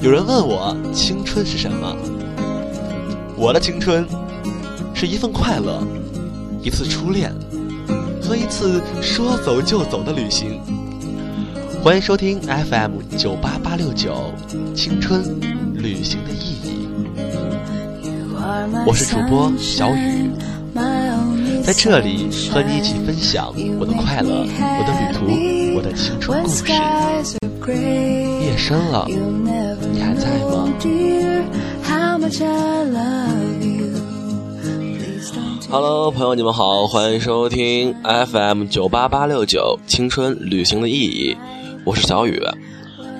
有人问我青春是什么？我的青春是一份快乐，一次初恋和一次说走就走的旅行。欢迎收听 FM 九八八六九青春旅行的意义。我是主播小雨，在这里和你一起分享我的快乐、我的旅途、我的青春故事。夜深了，你还在吗？Hello，朋友，你们好，欢迎收听 FM 九八八六九青春旅行的意义。我是小雨。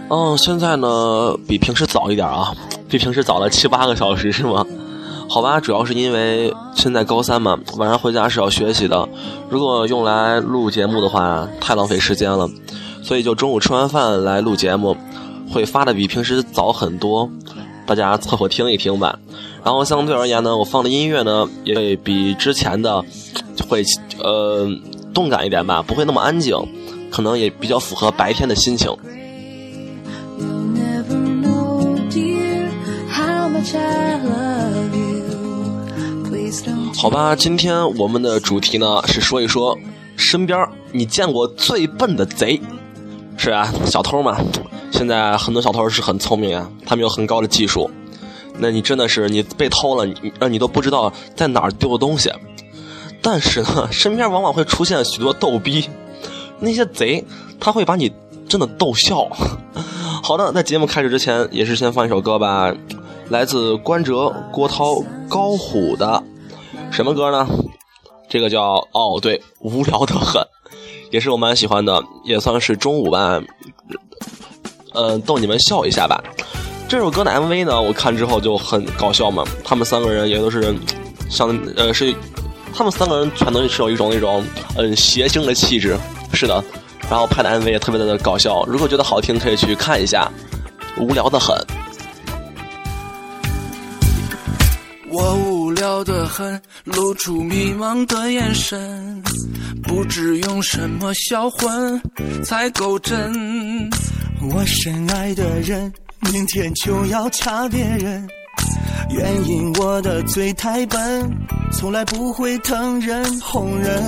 嗯，现在呢比平时早一点啊，比平时早了七八个小时是吗？好吧，主要是因为现在高三嘛，晚上回家是要学习的。如果用来录节目的话，太浪费时间了，所以就中午吃完饭来录节目，会发的比平时早很多。大家凑合听一听吧。然后相对而言呢，我放的音乐呢也会比之前的会呃动感一点吧，不会那么安静，可能也比较符合白天的心情。好吧，今天我们的主题呢是说一说身边你见过最笨的贼，是啊，小偷嘛。现在很多小偷是很聪明啊，他们有很高的技术。那你真的是你被偷了，你你都不知道在哪儿丢的东西。但是呢，身边往往会出现许多逗逼，那些贼他会把你真的逗笑。好的，在节目开始之前，也是先放一首歌吧，来自关喆、郭涛、高虎的。什么歌呢？这个叫哦，对，无聊的很，也是我蛮喜欢的，也算是中午吧，呃，逗你们笑一下吧。这首歌的 MV 呢，我看之后就很搞笑嘛。他们三个人也都是像呃，是他们三个人全都是有一种那种嗯邪性的气质，是的。然后拍的 MV 也特别的搞笑，如果觉得好听，可以去看一下。无聊的很。我无聊的很，露出迷茫的眼神，不知用什么销魂才够真。我深爱的人，明天就要掐别人，原因我的嘴太笨，从来不会疼人哄人。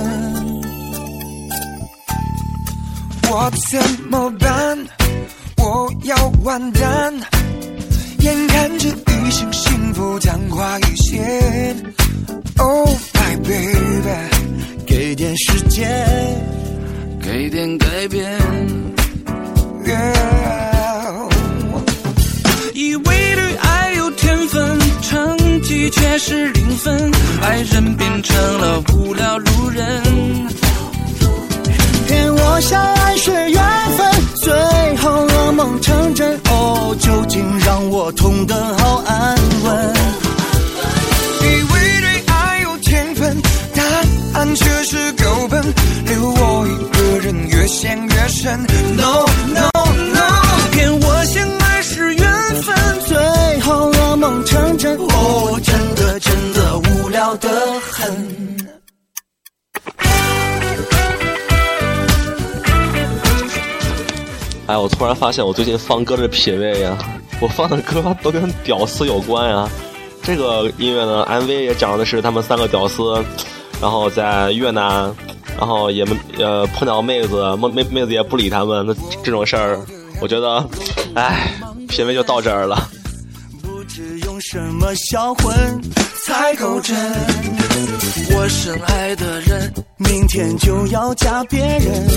我怎么办？我要完蛋。眼看着一生幸福昙花一现，Oh my baby，给点时间，给点改变。以为对爱有天分，成绩却是零分，爱人变成了无聊路人。骗我相爱是缘分，最后噩梦成真。哦，究竟让我痛得好安稳。以为对爱有天分，答案却是狗笨，留我一个人越陷越深。我突然发现我最近放歌的品味呀，我放的歌都跟屌丝有关呀。这个音乐呢，MV 也讲的是他们三个屌丝，然后在越南，然后也呃碰到妹子，妹妹妹子也不理他们，那这种事儿，我觉得，哎，品味就到这儿了。不知用什么销魂才够真，我深爱的人，明天就要嫁别人。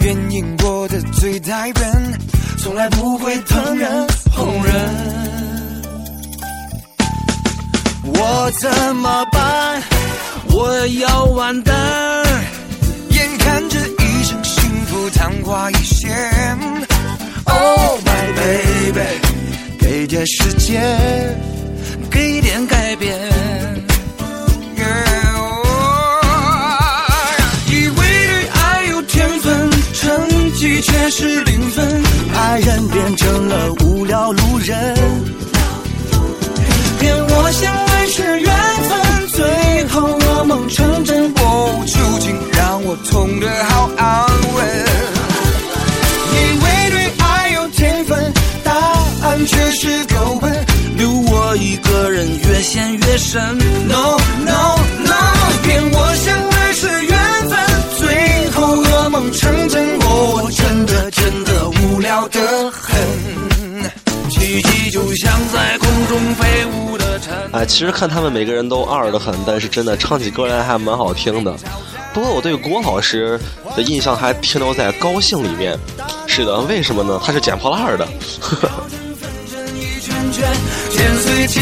原因我的嘴太笨，从来不会疼人哄人。我怎么办？我要完蛋！眼看着一生幸福昙花一现。Oh my baby，给点时间，给点改变。却是零分，爱人变成了无聊路人。骗我相爱是缘分，最后噩梦成真。哦，究竟让我痛得好安稳。因为对爱有天分，答案却是狗笨，留我一个人越陷越深。No No No，骗我相爱。的无聊的很。奇迹就像在空中飞舞的蝉。哎，其实看他们每个人都二的很，但是真的唱起歌来还蛮好听的。不过我对郭老师的印象还停留在高兴里面。是的，为什么呢？他是捡破烂的。一圈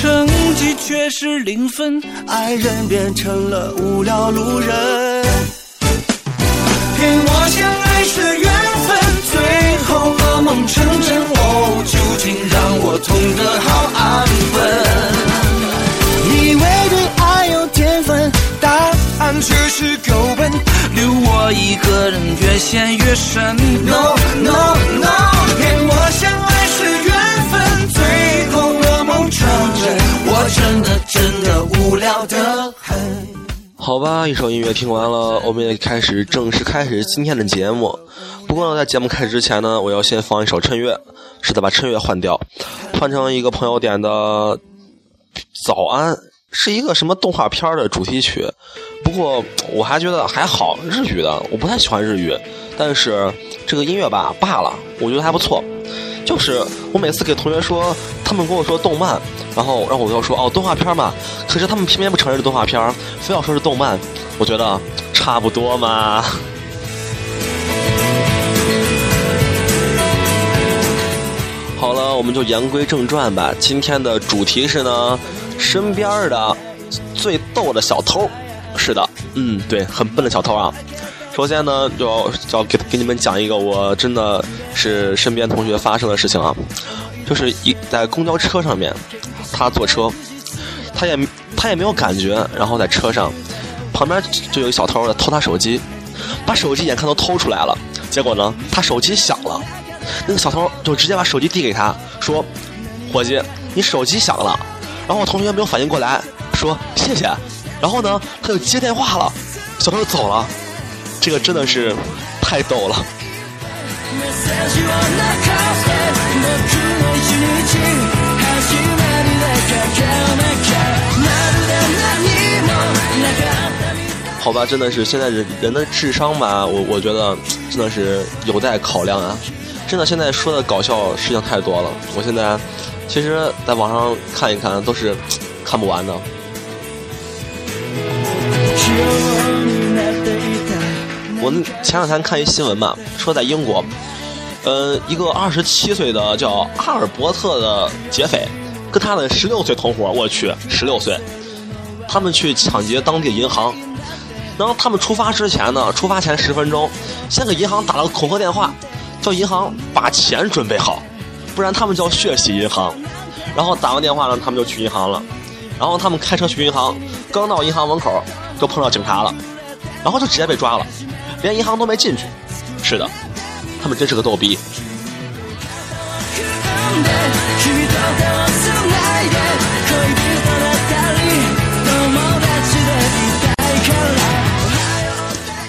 成绩却是零分，爱人变成了无聊路人。骗我相爱是缘分，最后噩梦成真，哦，究竟让我痛得好安分。以为对爱有天分，答案却是狗笨，留我一个人越陷越深。No No No，骗我相爱是缘好吧，一首音乐听完了，我们也开始正式开始今天的节目。不过呢，在节目开始之前呢，我要先放一首趁月，是的，把趁月换掉，换成一个朋友点的《早安》，是一个什么动画片的主题曲。不过我还觉得还好，日语的，我不太喜欢日语，但是这个音乐吧罢了，我觉得还不错。就是我每次给同学说，他们跟我说动漫，然后让我要说哦动画片嘛，可是他们偏偏不承认是动画片，非要说是动漫，我觉得差不多嘛。好了，我们就言归正传吧。今天的主题是呢，身边的最逗的小偷。是的，嗯，对，很笨的小偷啊。首先呢，就要就要给给你们讲一个我真的是身边同学发生的事情啊，就是一在公交车上面，他坐车，他也他也没有感觉，然后在车上，旁边就有一小偷在偷他手机，把手机眼看都偷出来了，结果呢，他手机响了，那个小偷就直接把手机递给他，说：“伙计，你手机响了。”然后我同学没有反应过来，说：“谢谢。”然后呢，他就接电话了，小偷走了。这个真的是太逗了。好吧，真的是现在人人的智商吧，我我觉得真的是有待考量啊。真的，现在说的搞笑事情太多了，我现在其实在网上看一看都是看不完的。我前两天看一新闻嘛，说在英国，呃，一个二十七岁的叫阿尔伯特的劫匪，跟他的十六岁同伙，我去，十六岁，他们去抢劫当地银行。然后他们出发之前呢，出发前十分钟，先给银行打了个恐吓电话，叫银行把钱准备好，不然他们就要血洗银行。然后打完电话呢，他们就去银行了。然后他们开车去银行，刚到银行门口就碰到警察了，然后就直接被抓了。连银行都没进去，是的，他们真是个逗逼。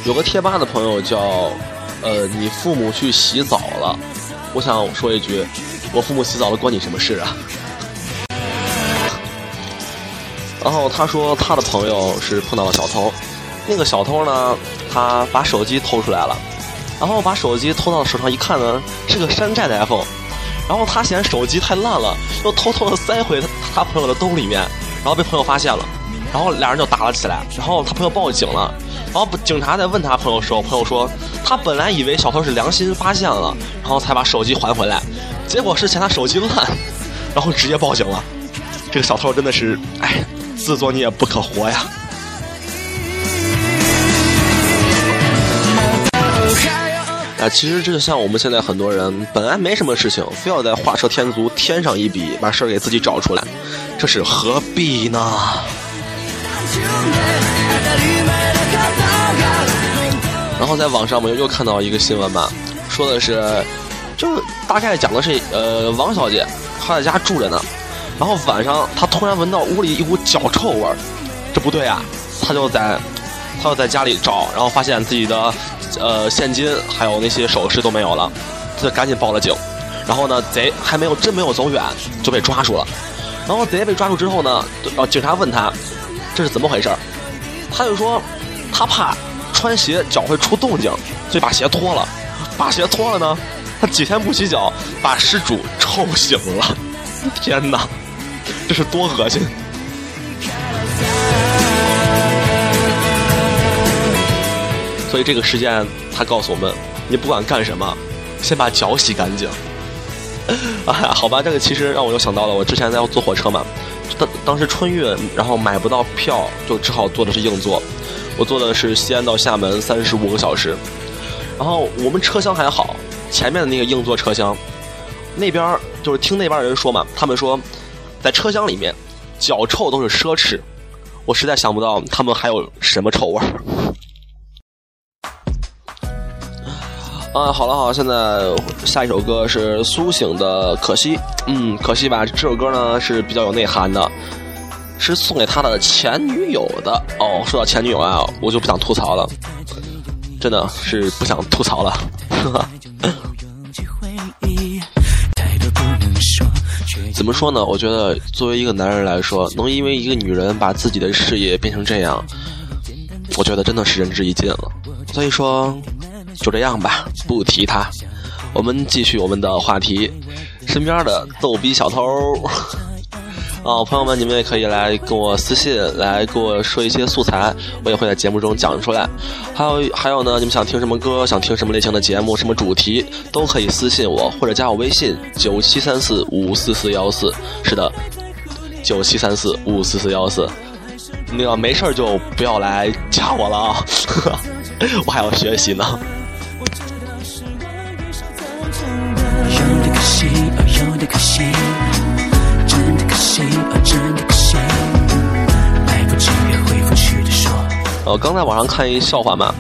有个贴吧的朋友叫，呃，你父母去洗澡了，我想说一句，我父母洗澡了关你什么事啊？然后他说他的朋友是碰到了小偷。那个小偷呢，他把手机偷出来了，然后把手机偷到手上一看呢，是个山寨的 iPhone，然后他嫌手机太烂了，又偷偷的塞回他他朋友的兜里面，然后被朋友发现了，然后俩人就打了。起来，然后他朋友报警了，然后警察在问他朋友的时候，朋友说他本来以为小偷是良心发现了，然后才把手机还回来，结果是嫌他手机烂，然后直接报警了，这个小偷真的是，哎，自作孽不可活呀。啊，其实这就像我们现在很多人本来没什么事情，非要在画蛇添足添上一笔，把事儿给自己找出来，这是何必呢？然后在网上我们又看到一个新闻吧，说的是，就大概讲的是，呃，王小姐她在家住着呢，然后晚上她突然闻到屋里一股脚臭味儿，这不对啊，她就在，他就在家里找，然后发现自己的。呃，现金还有那些首饰都没有了，他就赶紧报了警。然后呢，贼还没有真没有走远就被抓住了。然后贼被抓住之后呢，呃，警察问他这是怎么回事他就说他怕穿鞋脚会出动静，所以把鞋脱了。把鞋脱了呢，他几天不洗脚，把失主臭醒了。天哪，这是多恶心！所以这个事件，他告诉我们：你不管干什么，先把脚洗干净。哎呀，好吧，这个其实让我又想到了，我之前在坐火车嘛，当当时春运，然后买不到票，就只好坐的是硬座。我坐的是西安到厦门三十五个小时，然后我们车厢还好，前面的那个硬座车厢，那边就是听那边人说嘛，他们说在车厢里面脚臭都是奢侈，我实在想不到他们还有什么臭味儿。啊，好了好，现在下一首歌是苏醒的《可惜》，嗯，可惜吧。这首歌呢是比较有内涵的，是送给他的前女友的。哦，说到前女友啊，我就不想吐槽了，真的是不想吐槽了。怎么说呢？我觉得作为一个男人来说，能因为一个女人把自己的事业变成这样，我觉得真的是仁至义尽了。所以说。就这样吧，不提他。我们继续我们的话题，身边的逗逼小偷。哦，朋友们，你们也可以来跟我私信，来跟我说一些素材，我也会在节目中讲出来。还有还有呢，你们想听什么歌，想听什么类型的节目，什么主题，都可以私信我，或者加我微信九七三四五四四幺四。是的，九七三四五四四幺四。那个没事就不要来加我了啊，我还要学习呢。我刚在网上看一笑话嘛，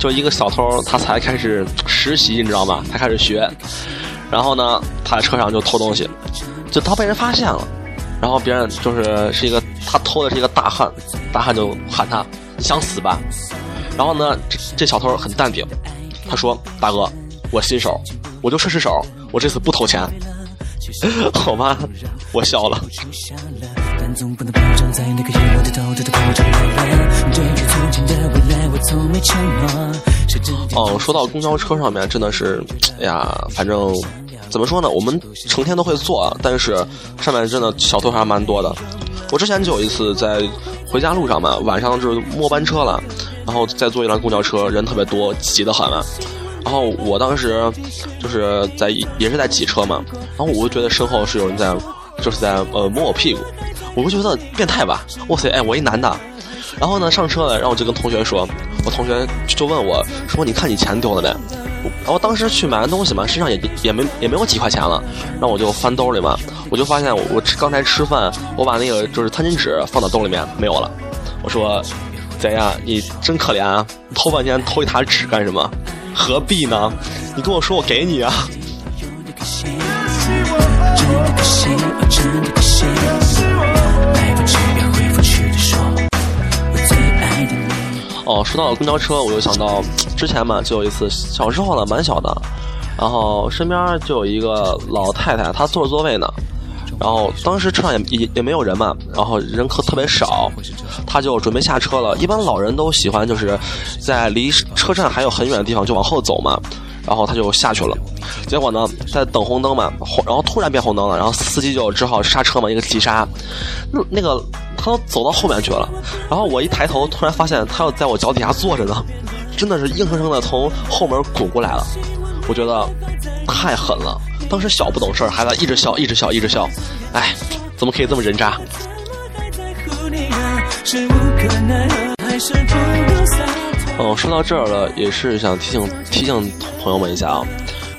就一个小偷，他才开始实习，你知道吗？他开始学，然后呢，他在车上就偷东西，就他被人发现了，然后别人就是是一个他偷的是一个大汉，大汉就喊他想死吧？然后呢，这这小偷很淡定，他说大哥，我新手，我就试试手，我这次不偷钱。好吧，我笑了。哦，说到公交车上面，真的是，哎呀，反正怎么说呢？我们成天都会坐，但是上面真的小偷还蛮多的。我之前就有一次在回家路上嘛，晚上就是末班车了，然后再坐一辆公交车，人特别多，挤得很。然后我当时就是在也是在挤车嘛，然后我就觉得身后是有人在，就是在呃摸我屁股，我就觉得变态吧，哇塞，哎，我一男的，然后呢上车了，然后我就跟同学说，我同学就问我说，你看你钱丢了没？然后当时去买完东西嘛，身上也也没也没有几块钱了，然后我就翻兜里嘛，我就发现我吃刚才吃饭，我把那个就是餐巾纸放到兜里面没有了，我说，贼呀，你真可怜啊，偷半天偷一沓纸干什么？何必呢？你跟我说，我给你啊。哦，说到了公交车，我又想到之前嘛，就有一次小时候了，蛮小的，然后身边就有一个老太太，她坐着座位呢。然后当时车上也也也没有人嘛，然后人可特别少，他就准备下车了。一般老人都喜欢就是在离车站还有很远的地方就往后走嘛，然后他就下去了。结果呢，在等红灯嘛，然后突然变红灯了，然后司机就只好刹车嘛，一个急刹。那那个他都走到后面去了，然后我一抬头，突然发现他要在我脚底下坐着呢，真的是硬生生的从后门滚过来了。我觉得太狠了。当时小不懂事儿，还在一直笑，一直笑，一直笑，哎，怎么可以这么人渣？哦，说到这儿了，也是想提醒提醒朋友们一下啊，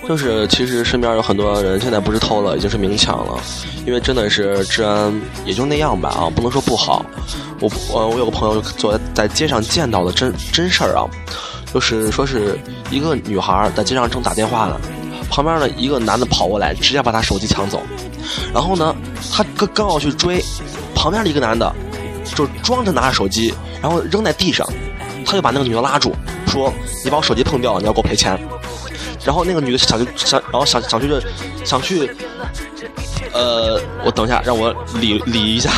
就是其实身边有很多人现在不是偷了，已经是明抢了，因为真的是治安也就那样吧啊，不能说不好。我呃，我有个朋友昨在街上见到的真真事儿啊，就是说是一个女孩在街上正打电话呢。旁边的一个男的跑过来，直接把他手机抢走。然后呢，他刚刚要去追，旁边的一个男的就装着拿着手机，然后扔在地上，他就把那个女的拉住，说：“你把我手机碰掉，你要给我赔钱。”然后那个女的想去想，然后想想去就想去，呃，我等一下，让我理理一下。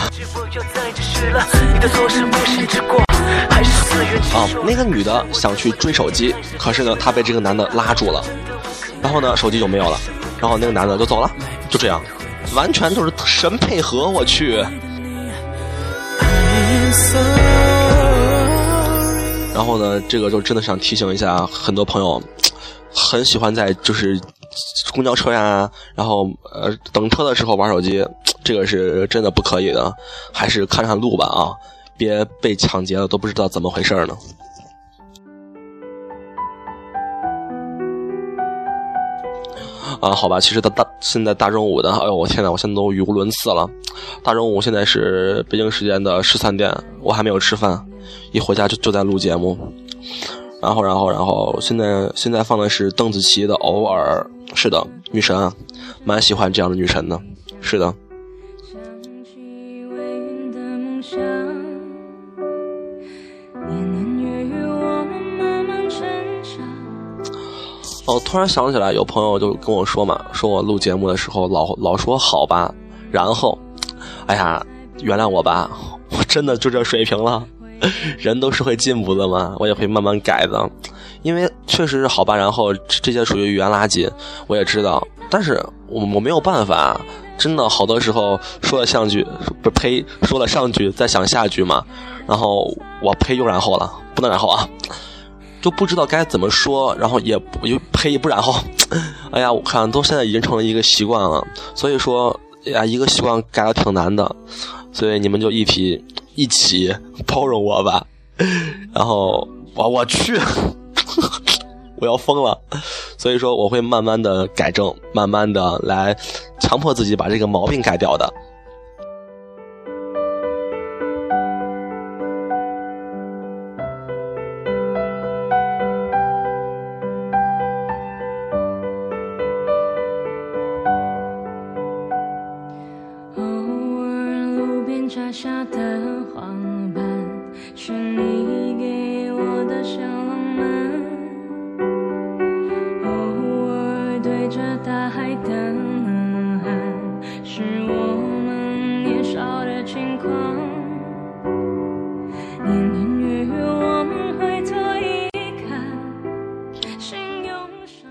啊，那个女的想去追手机，可是呢，她被这个男的拉住了，然后呢，手机就没有了，然后那个男的就走了，就这样，完全就是神配合，我去。然后呢，这个就真的想提醒一下很多朋友，很喜欢在就是公交车呀，然后呃等车的时候玩手机，这个是真的不可以的，还是看看路吧啊，别被抢劫了都不知道怎么回事呢。啊，好吧，其实大大现在大中午的，哎呦我天呐，我现在都语无伦次了。大中午现在是北京时间的十三点，我还没有吃饭，一回家就就在录节目。然后，然后，然后，现在现在放的是邓紫棋的《偶尔》，是的，女神啊，蛮喜欢这样的女神的，是的。哦，突然想起来，有朋友就跟我说嘛，说我录节目的时候老老说好吧，然后，哎呀，原谅我吧，我真的就这水平了，人都是会进步的嘛，我也会慢慢改的，因为确实是好吧，然后这些属于语言垃圾，我也知道，但是我我没有办法，真的好多时候说了上句，不呸，说了上句再想下句嘛，然后我呸又然后了，不能然后啊。就不知道该怎么说，然后也又呸不然后，哎呀，我看都现在已经成了一个习惯了，所以说呀，一个习惯改的挺难的，所以你们就一起一起包容我吧。然后我我去，我要疯了，所以说我会慢慢的改正，慢慢的来强迫自己把这个毛病改掉的。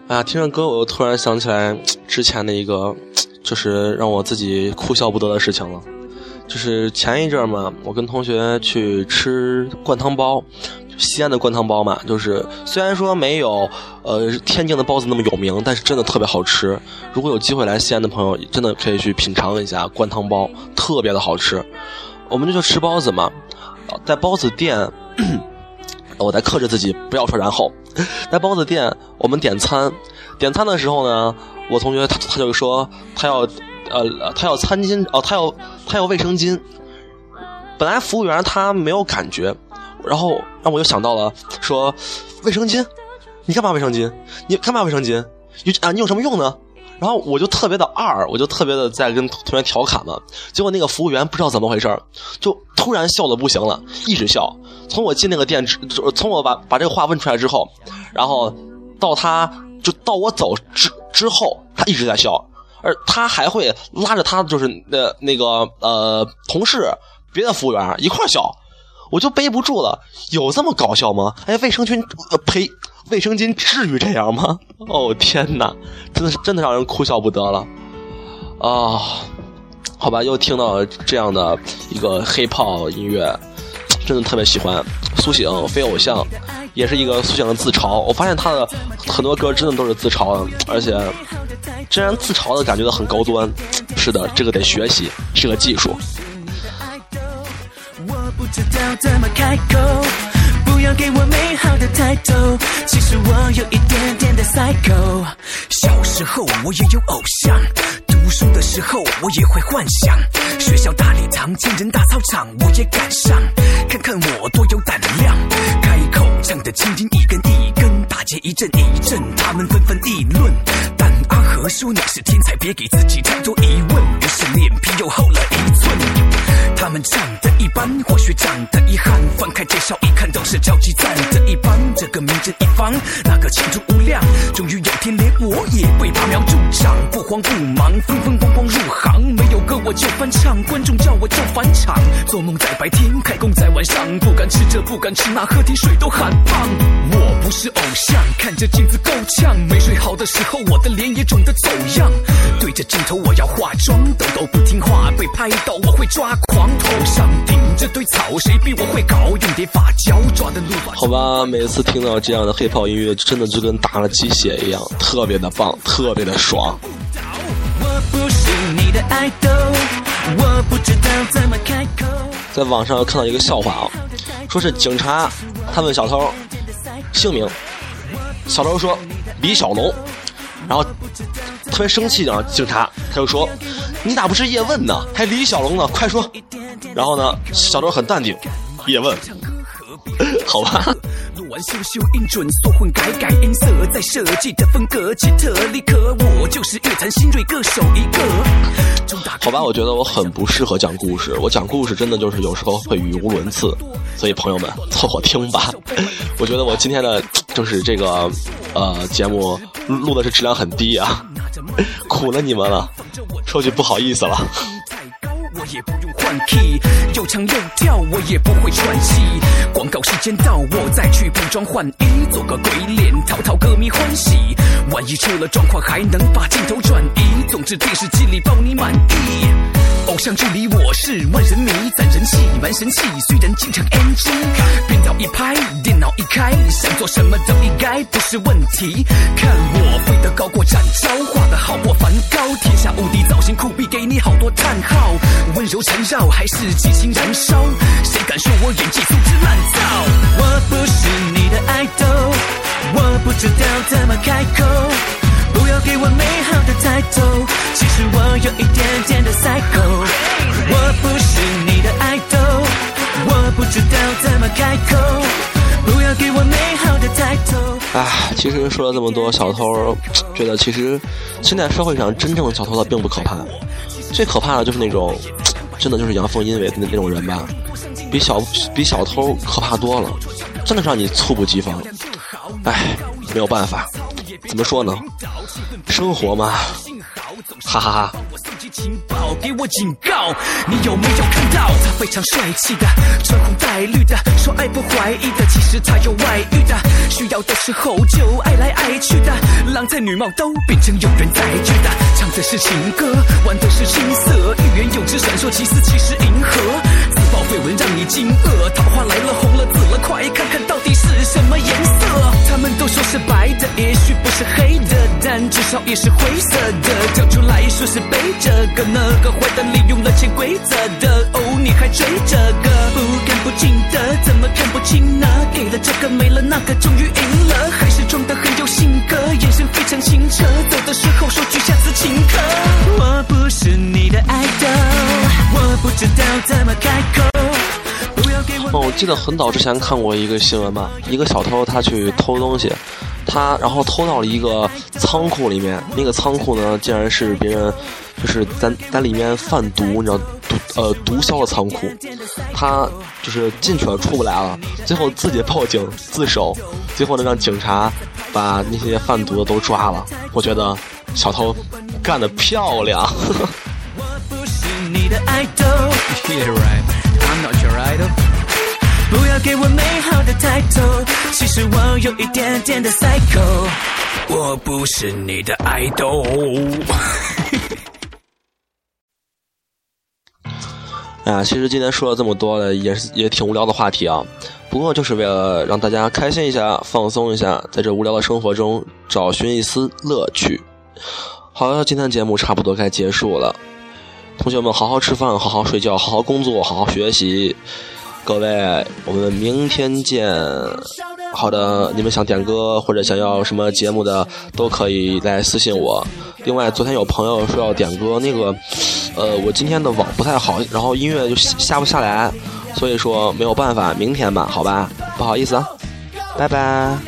啊，听着歌，我又突然想起来之前的一个，就是让我自己哭笑不得的事情了。就是前一阵嘛，我跟同学去吃灌汤包，西安的灌汤包嘛，就是虽然说没有呃天津的包子那么有名，但是真的特别好吃。如果有机会来西安的朋友，真的可以去品尝一下灌汤包，特别的好吃。我们就去吃包子嘛，在包子店。我在克制自己，不要说然后，在包子店，我们点餐，点餐的时候呢，我同学他他就说他要，呃，他要餐巾哦，他要他要卫生巾。本来服务员他没有感觉，然后让我又想到了说卫生巾，你干嘛卫生巾？你干嘛卫生巾？你啊，你有什么用呢？然后我就特别的二，我就特别的在跟同学调侃嘛。结果那个服务员不知道怎么回事就突然笑的不行了，一直笑。从我进那个店之，从我把把这个话问出来之后，然后到他就到我走之之后，他一直在笑，而他还会拉着他就是那那个呃同事别的服务员一块笑，我就背不住了，有这么搞笑吗？哎，卫生巾，呃呸，卫生巾至于这样吗？哦天哪，真的是真的让人哭笑不得了啊！好吧，又听到了这样的一个黑炮音乐。真的特别喜欢苏醒非偶像，也是一个苏醒的自嘲。我发现他的很多歌真的都是自嘲的，而且这样自嘲的感觉到很高端。是的，这个得学习，是个技术。不要给我美好的抬头，其实我有一点点的 psycho。小时候我也有偶像，读书的时候我也会幻想。学校大礼堂、千人大操场我也赶上，看看我多有胆量。开口唱的轻轻一根一根，大街一阵一阵，他们纷纷议论。但阿和说你是天才，别给自己太多疑问。于是脸皮又厚了一寸。他们长得一般，或许长得遗憾。翻开介绍一看，都是超级赞的一帮。这个名震一方，那个前途无量。终于有天，连我也被拔苗助长，不慌不忙，风风光光入行，没有。歌我就翻唱，观众叫我就返场。做梦在白天，开工在晚上，不敢吃这不敢吃那，喝点水都喊胖。我不是偶像，看着镜子够呛，没睡好的时候，我的脸也肿得走样。对着镜头我要化妆，痘痘不听话被拍到我会抓狂。头上顶着堆草，谁比我会搞？用点发胶抓的路。好吧，每次听到这样的 hiphop 音乐，真的就跟打了鸡血一样，特别的棒，特别的爽。我不是你的爱豆，我不知道怎么开口。在网上看到一个笑话啊，说是警察他问小偷姓名，小偷说李小龙，然后特别生气啊，警察他就说你咋不是叶问呢，还李小龙呢，快说。然后呢，小偷很淡定，叶问，好吧。录完修修音准，缩混改改音色，再设计的风格奇特立刻，我就是乐坛新锐歌手一个。好吧，我觉得我很不适合讲故事，我讲故事真的就是有时候会语无伦次，所以朋友们凑合听吧。我觉得我今天的就是这个呃节目录的是质量很低啊，苦了你们了，说句不好意思了。也不用换 key，又唱又跳，我也不会喘气。广告时间到，我再去补妆换衣，做个鬼脸，讨讨歌迷欢喜。万一出了状况，还能把镜头转移。总之电视机里包你满意。偶像剧里我是万人迷，攒人气蛮神气，虽然经常 NG。编导一拍，电脑一开，想做什么都应该不是问题。看我飞得高过展昭，画得好过梵高，天下无敌造型酷毙，给你好多叹号。温柔缠绕还是激情燃烧？谁敢说我演技素质烂造？我不是你的爱豆，我不知道怎么开口。不要给我美好的抬头，其实我有一点点的 psycho。知道怎么开口。不要给我美好的抬头。唉，其实说了这么多，小偷觉得其实现在社会上真正的小偷他并不可怕。最可怕的就是那种，真的就是阳奉阴违的那那种人吧，比小比小偷可怕多了，真的让你猝不及防。唉，没有办法，怎么说呢？生活嘛，哈哈哈。情报给我警告，你有没有看到他非常帅气的，穿红带绿的，说爱不怀疑的，其实他有外遇的，需要的时候就爱来爱去的，郎才女貌都变成有人在追的，唱的是情歌，玩的是青涩，欲言又止，闪烁其词，其实银河，自爆绯闻让你惊愕，桃花来了，红了紫了，快看看到底是什么颜色？他们都说是白，至少也是灰色的，跳出来说是背着。这个那个坏蛋利用了潜规则的哦，你还追这个不干不净的，怎么看不清呢？给了这个没了那个，终于赢了，还是装的很有性格，眼神非常清澈，走的时候说句下次请客。我不是你的爱豆，我不知道怎么开口。不要给我。哦，我记得很早之前看过一个新闻吧，一个小偷他去偷东西。他然后偷到了一个仓库里面，那个仓库呢，竟然是别人就是在在里面贩毒，你知道毒呃毒枭的仓库，他就是进去了出不来了，最后自己报警自首，最后呢让警察把那些贩毒的都抓了。我觉得小偷干得漂亮。不要给我美好的抬头，其实我有一点点的 psycho，我不是你的爱豆。哎 呀，其实今天说了这么多的，也是也挺无聊的话题啊。不过就是为了让大家开心一下、放松一下，在这无聊的生活中找寻一丝乐趣。好了，今天的节目差不多该结束了，同学们好好吃饭、好好睡觉、好好工作、好好学习。各位，我们明天见。好的，你们想点歌或者想要什么节目的，都可以来私信我。另外，昨天有朋友说要点歌，那个，呃，我今天的网不太好，然后音乐就下不下来，所以说没有办法，明天吧，好吧，不好意思啊，拜拜。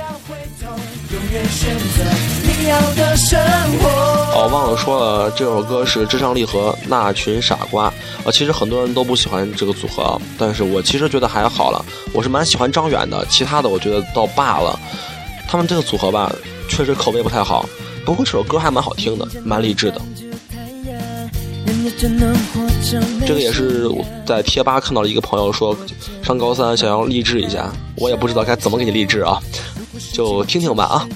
哦，忘了说了，这首歌是至上励合《那群傻瓜》。呃，其实很多人都不喜欢这个组合，但是我其实觉得还好了。我是蛮喜欢张远的，其他的我觉得倒罢了。他们这个组合吧，确实口碑不太好，不过这首歌还蛮好听的，蛮励志的。这个也是我在贴吧看到了一个朋友说，上高三想要励志一下，我也不知道该怎么给你励志啊，就听听吧啊。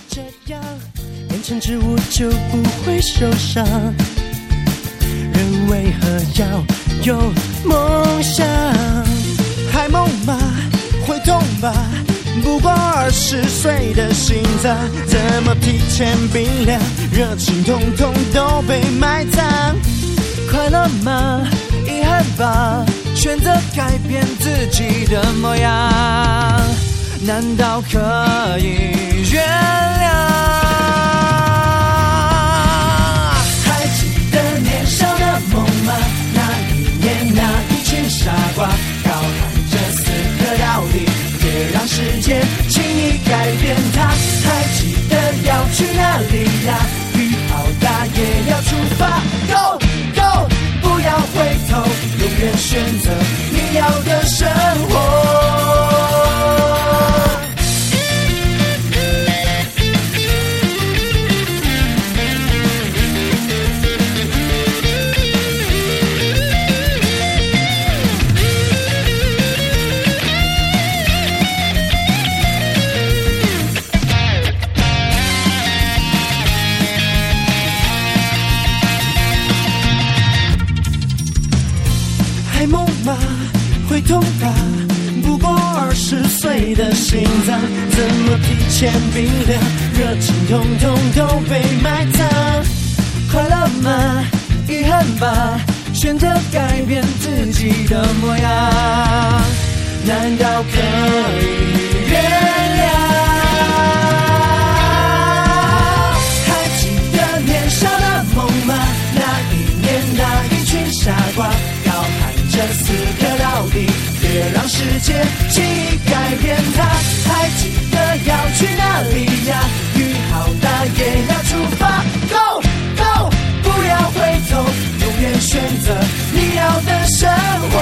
成植物就不会受伤，人为何要有梦想？还梦吗？会痛吧？不过二十岁的心脏，怎么提前冰凉？热情统统都被埋葬。快乐吗？遗憾吧？选择改变自己的模样，难道可以原谅？高喊着四个道理，别让时间轻易改变它。还记得要去哪里呀？雨好大也要出发，Go Go，不要回头，永远选择你要的生活。么提前冰凉？热情统统都被埋葬。快乐吗？遗憾吧？选择改变自己的模样，难道可以原谅？还记得年少的梦吗？那一年那一群傻瓜，高喊着死磕到底，别让时间轻易改变它。还记得要去哪里呀？雨好大也要出发，Go Go，不要回头，永远选择你要的生活。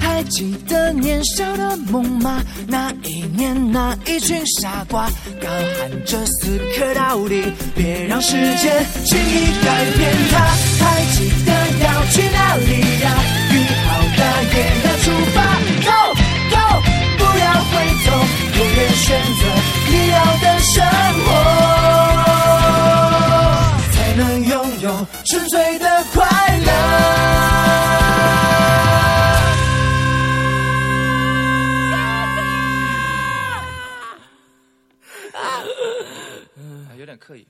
还记得年少的梦吗？那一年那一群傻瓜，高喊着死磕到底，别让时间轻易改变它。还记得要去哪里呀？雨好大也要出发 Go，选择你要的生活，才能拥有纯粹的快乐。啊有点刻意。